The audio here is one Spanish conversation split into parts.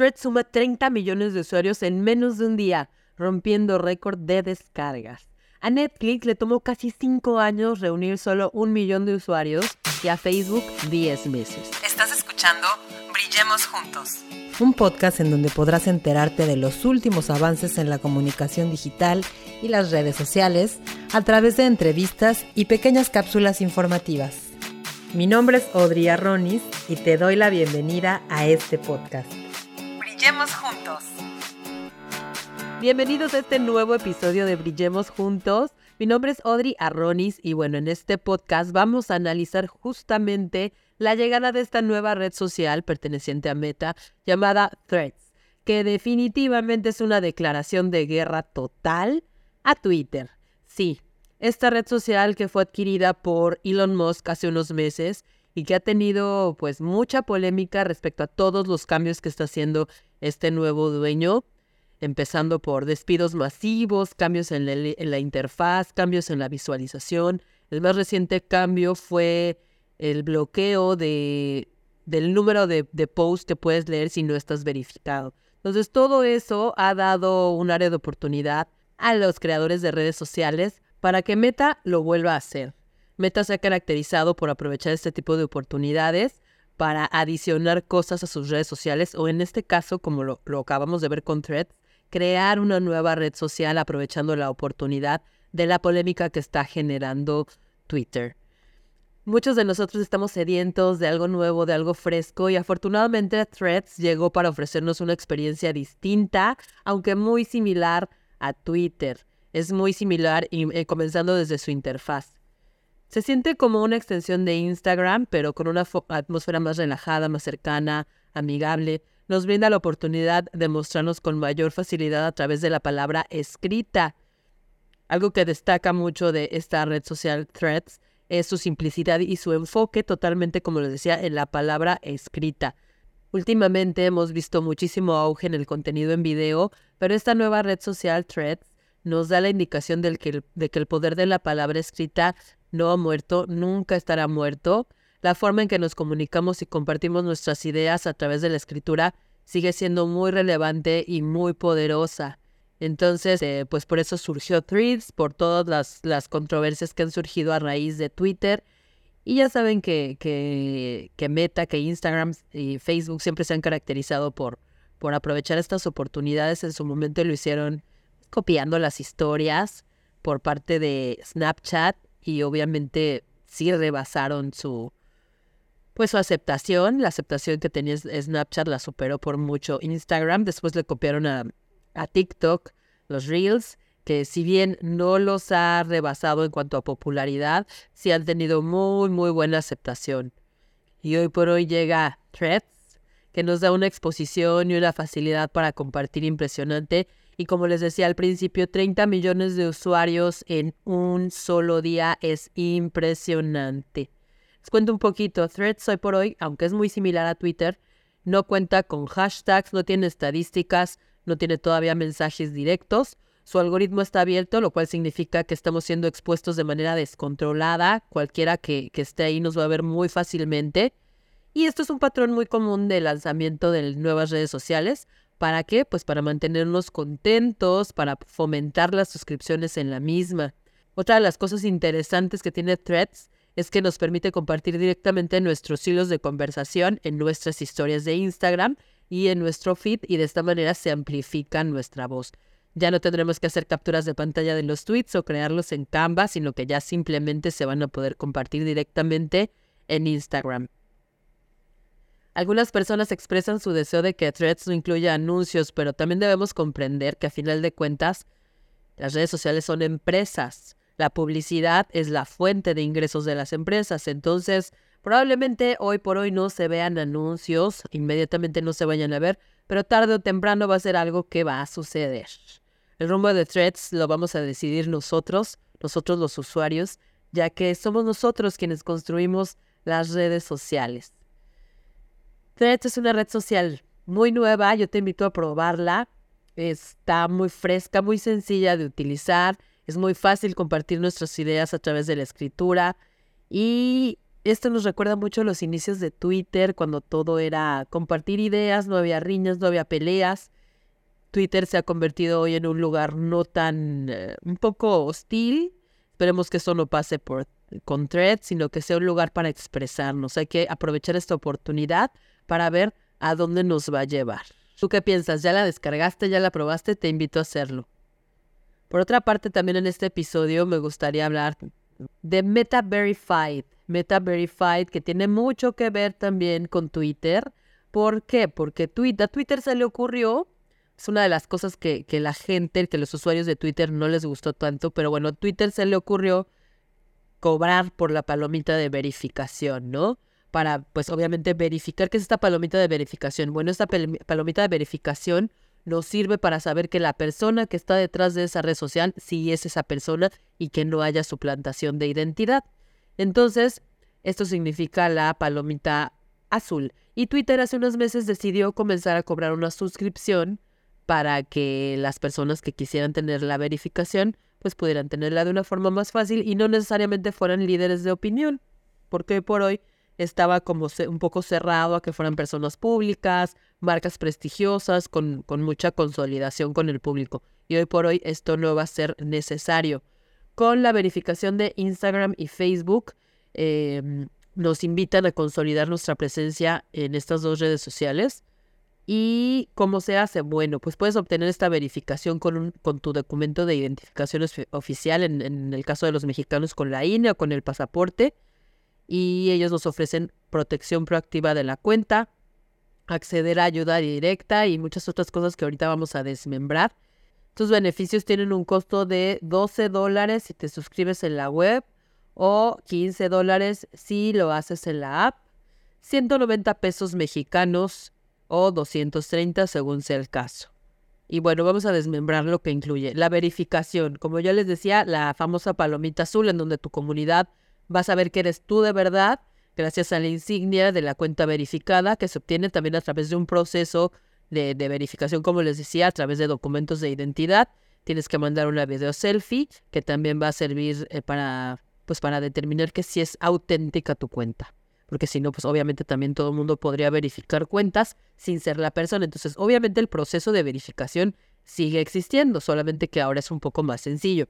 Threads suma 30 millones de usuarios en menos de un día, rompiendo récord de descargas. A Netflix le tomó casi 5 años reunir solo un millón de usuarios y a Facebook 10 meses. Estás escuchando Brillemos Juntos. Un podcast en donde podrás enterarte de los últimos avances en la comunicación digital y las redes sociales a través de entrevistas y pequeñas cápsulas informativas. Mi nombre es Audrey Arronis y te doy la bienvenida a este podcast. Brillemos juntos. Bienvenidos a este nuevo episodio de Brillemos Juntos. Mi nombre es Audrey Arronis y bueno, en este podcast vamos a analizar justamente la llegada de esta nueva red social perteneciente a Meta llamada Threads, que definitivamente es una declaración de guerra total a Twitter. Sí, esta red social que fue adquirida por Elon Musk hace unos meses y que ha tenido pues mucha polémica respecto a todos los cambios que está haciendo este nuevo dueño, empezando por despidos masivos, cambios en la, interfaz, cambios en la visualización. El más reciente cambio fue el bloqueo de, del número de, de posts que puedes leer si no estás verificado. Entonces todo eso ha dado un área de oportunidad a los creadores de redes sociales para que Meta lo vuelva a hacer. Meta se ha caracterizado por aprovechar este tipo de oportunidades para adicionar cosas a sus redes sociales o en este caso, como lo, acabamos de ver con Threads, crear una nueva red social aprovechando la oportunidad de la polémica que está generando Twitter. Muchos de nosotros estamos sedientos de algo nuevo, de algo fresco y afortunadamente Threads llegó para ofrecernos una experiencia distinta, aunque muy similar a Twitter. Es muy similar eh, comenzando desde su interfaz. Se siente como una extensión de Instagram, pero con una atmósfera más relajada, más cercana, amigable. Nos brinda la oportunidad de mostrarnos con mayor facilidad a través de la palabra escrita. Algo que destaca mucho de esta red social Threads es su simplicidad y su enfoque totalmente, como les decía, en la palabra escrita. Últimamente hemos visto muchísimo auge en el contenido en video, pero esta nueva red social Threads nos da la indicación de que el poder de la palabra escrita no ha muerto, nunca estará muerto. La forma en que nos comunicamos y compartimos nuestras ideas a través de la escritura sigue siendo muy relevante y muy poderosa. Entonces, eh, pues por eso surgió Threads, por todas las, las, controversias que han surgido a raíz de Twitter. Y ya saben que, que, que, Meta, que Instagram y Facebook siempre se han caracterizado por, por aprovechar estas oportunidades. En su momento lo hicieron copiando las historias por parte de Snapchat y obviamente sí rebasaron su pues su aceptación, la aceptación que tenía Snapchat la superó por mucho Instagram, después le copiaron a, a TikTok los Reels, que si bien no los ha rebasado en cuanto a popularidad, sí han tenido muy muy buena aceptación. Y hoy por hoy llega Threads, que nos da una exposición y una facilidad para compartir impresionante y como les decía al principio, 30 millones de usuarios en un solo día es impresionante. Les cuento un poquito. Threads hoy por hoy, aunque es muy similar a Twitter, no cuenta con hashtags, no tiene estadísticas, no tiene todavía mensajes directos. Su algoritmo está abierto, lo cual significa que estamos siendo expuestos de manera descontrolada. Cualquiera que, que esté ahí nos va a ver muy fácilmente. Y esto es un patrón muy común de lanzamiento de nuevas redes sociales. ¿Para qué? Pues para mantenernos contentos, para fomentar las suscripciones en la misma. Otra de las cosas interesantes que tiene Threads es que nos permite compartir directamente nuestros hilos de conversación en nuestras historias de Instagram y en nuestro feed y de esta manera se amplifica nuestra voz. Ya no tendremos que hacer capturas de pantalla de los tweets o crearlos en Canva, sino que ya simplemente se van a poder compartir directamente en Instagram. Algunas personas expresan su deseo de que Threads no incluya anuncios, pero también debemos comprender que a final de cuentas las redes sociales son empresas. La publicidad es la fuente de ingresos de las empresas. Entonces, probablemente hoy por hoy no se vean anuncios, inmediatamente no se vayan a ver, pero tarde o temprano va a ser algo que va a suceder. El rumbo de Threads lo vamos a decidir nosotros, nosotros los usuarios, ya que somos nosotros quienes construimos las redes sociales. Threads es una red social muy nueva, yo te invito a probarla. Está muy fresca, muy sencilla de utilizar. Es muy fácil compartir nuestras ideas a través de la escritura. Y Esto nos recuerda mucho los inicios de Twitter, cuando todo era compartir ideas, no había riñas, no había peleas. Twitter se ha convertido hoy en un lugar no tan, eh, un poco hostil. Esperemos que eso no pase por, con threads, sino que sea un lugar para expresarnos. Hay que aprovechar esta oportunidad para ver a dónde nos va a llevar. ¿Tú qué piensas? ¿Ya la descargaste? ¿Ya la probaste? Te invito a hacerlo. Por otra parte, también en este episodio me gustaría hablar de Meta Verified. Meta Verified, que tiene mucho que ver también con Twitter. ¿Por qué? Porque Twitter, a Twitter se le ocurrió, es una de las cosas que, que la gente, que los usuarios de Twitter no les gustó tanto, pero bueno, a Twitter se le ocurrió cobrar por la palomita de verificación, ¿no? Para, pues obviamente, verificar qué es esta palomita de verificación. Bueno, esta palomita de verificación nos sirve para saber que la persona que está detrás de esa red social sí es esa persona y que no haya suplantación de identidad. Entonces, esto significa la palomita azul. Y Twitter hace unos meses decidió comenzar a cobrar una suscripción para que las personas que quisieran tener la verificación pues pudieran tenerla de una forma más fácil y no necesariamente fueran líderes de opinión, porque hoy por hoy estaba como un poco cerrado a que fueran personas públicas, marcas prestigiosas, con, mucha consolidación con el público. Y hoy por hoy esto no va a ser necesario. Con la verificación de Instagram y Facebook, em, nos invitan a consolidar nuestra presencia en estas dos redes sociales. ¿Y cómo se hace? Bueno, pues puedes obtener esta verificación con, un, con tu documento de identificación oficial, en, en, el caso de los mexicanos con la INE o con el pasaporte, y ellos nos ofrecen protección proactiva de la cuenta, acceder a ayuda directa y muchas otras cosas que ahorita vamos a desmembrar. Tus beneficios tienen un costo de 12 dólares si te suscribes en la web o 15 dólares si lo haces en la app, 190 pesos mexicanos o 230 según sea el caso. Y bueno, vamos a desmembrar lo que incluye. La verificación, como yo les decía, la famosa palomita azul en donde tu comunidad va a saber que eres tú de verdad gracias a la insignia de la cuenta verificada que se obtiene también a través de un proceso de, verificación, como les decía, a través de documentos de identidad. Tienes que mandar una video selfie que también va a servir eh, para, pues, para determinar que si es auténtica tu cuenta porque si no, pues obviamente también todo el mundo podría verificar cuentas sin ser la persona. Entonces, obviamente el proceso de verificación sigue existiendo, solamente que ahora es un poco más sencillo.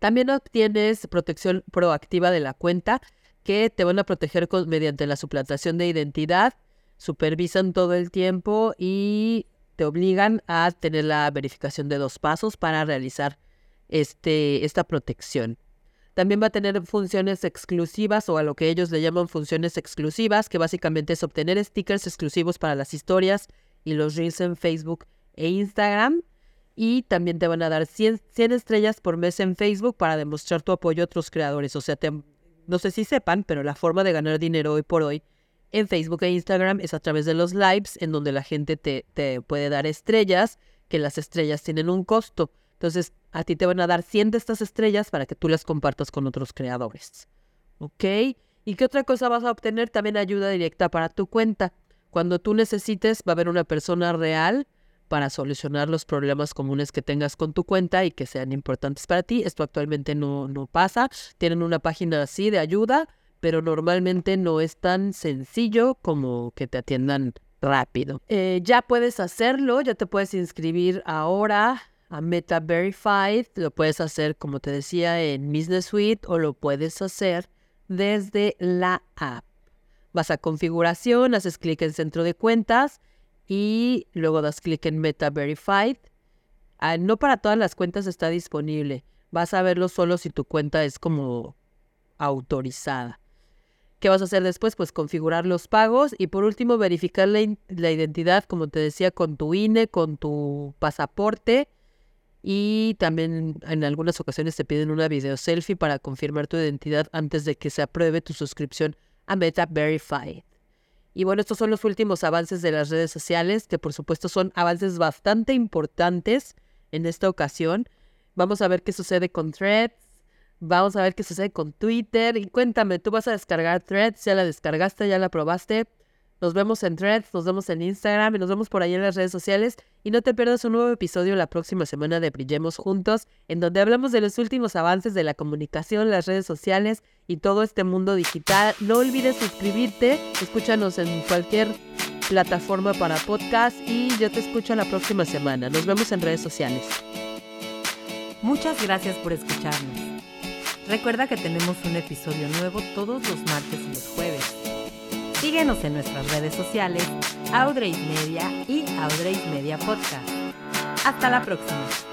También obtienes protección proactiva de la cuenta que te van a proteger mediante la suplantación de identidad, supervisan todo el tiempo y te obligan a tener la verificación de dos pasos para realizar este, esta protección. También va a tener funciones exclusivas o a lo que ellos le llaman funciones exclusivas, que básicamente es obtener stickers exclusivos para las historias y los reels en Facebook e Instagram. Y también te van a dar 100, estrellas por mes en Facebook para demostrar tu apoyo a otros creadores. O sea, no sé si sepan, pero la forma de ganar dinero hoy por hoy en Facebook e Instagram es a través de los lives, en donde la gente te, te puede dar estrellas, que las estrellas tienen un costo. Entonces, a ti te van a dar 100 de estas estrellas para que tú las compartas con otros creadores. ¿Ok? ¿Y qué otra cosa vas a obtener? También ayuda directa para tu cuenta. Cuando tú necesites, va a haber una persona real para solucionar los problemas comunes que tengas con tu cuenta y que sean importantes para ti. Esto actualmente no, no pasa. Tienen una página así de ayuda, pero normalmente no es tan sencillo como que te atiendan rápido. Eh, ya puedes hacerlo, ya te puedes inscribir ahora a Meta Verified. Lo puedes hacer, como te decía, en Business Suite o lo puedes hacer desde la app. Vas a configuración, haces clic en centro de cuentas y luego das clic en Meta Verified. Ah, no para todas las cuentas está disponible. Vas a verlo solo si tu cuenta es como autorizada. ¿Qué vas a hacer después? Pues configurar los pagos y por último verificar la, la identidad, como te decía, con tu INE, con tu pasaporte y también en algunas ocasiones te piden una video selfie para confirmar tu identidad antes de que se apruebe tu suscripción a Meta Verified. Y bueno, estos son los últimos avances de las redes sociales, que por supuesto son avances bastante importantes en esta ocasión. Vamos a ver qué sucede con Threads, vamos a ver qué sucede con Twitter. Y cuéntame, ¿tú vas a descargar Threads? ¿Ya la descargaste? ¿Ya la probaste? Nos vemos en Threads, nos vemos en Instagram y nos vemos por ahí en las redes sociales. Y no te pierdas un nuevo episodio la próxima semana de Brillemos Juntos, en donde hablamos de los últimos avances de la comunicación, las redes sociales y todo este mundo digital. No olvides suscribirte, escúchanos en cualquier plataforma para podcast y yo te escucho la próxima semana. Nos vemos en redes sociales. Muchas gracias por escucharnos. Recuerda que tenemos un episodio nuevo todos los martes y los jueves. Síguenos en nuestras redes sociales, Audrey's Media y Audrey's Media Podcast. Hasta la próxima.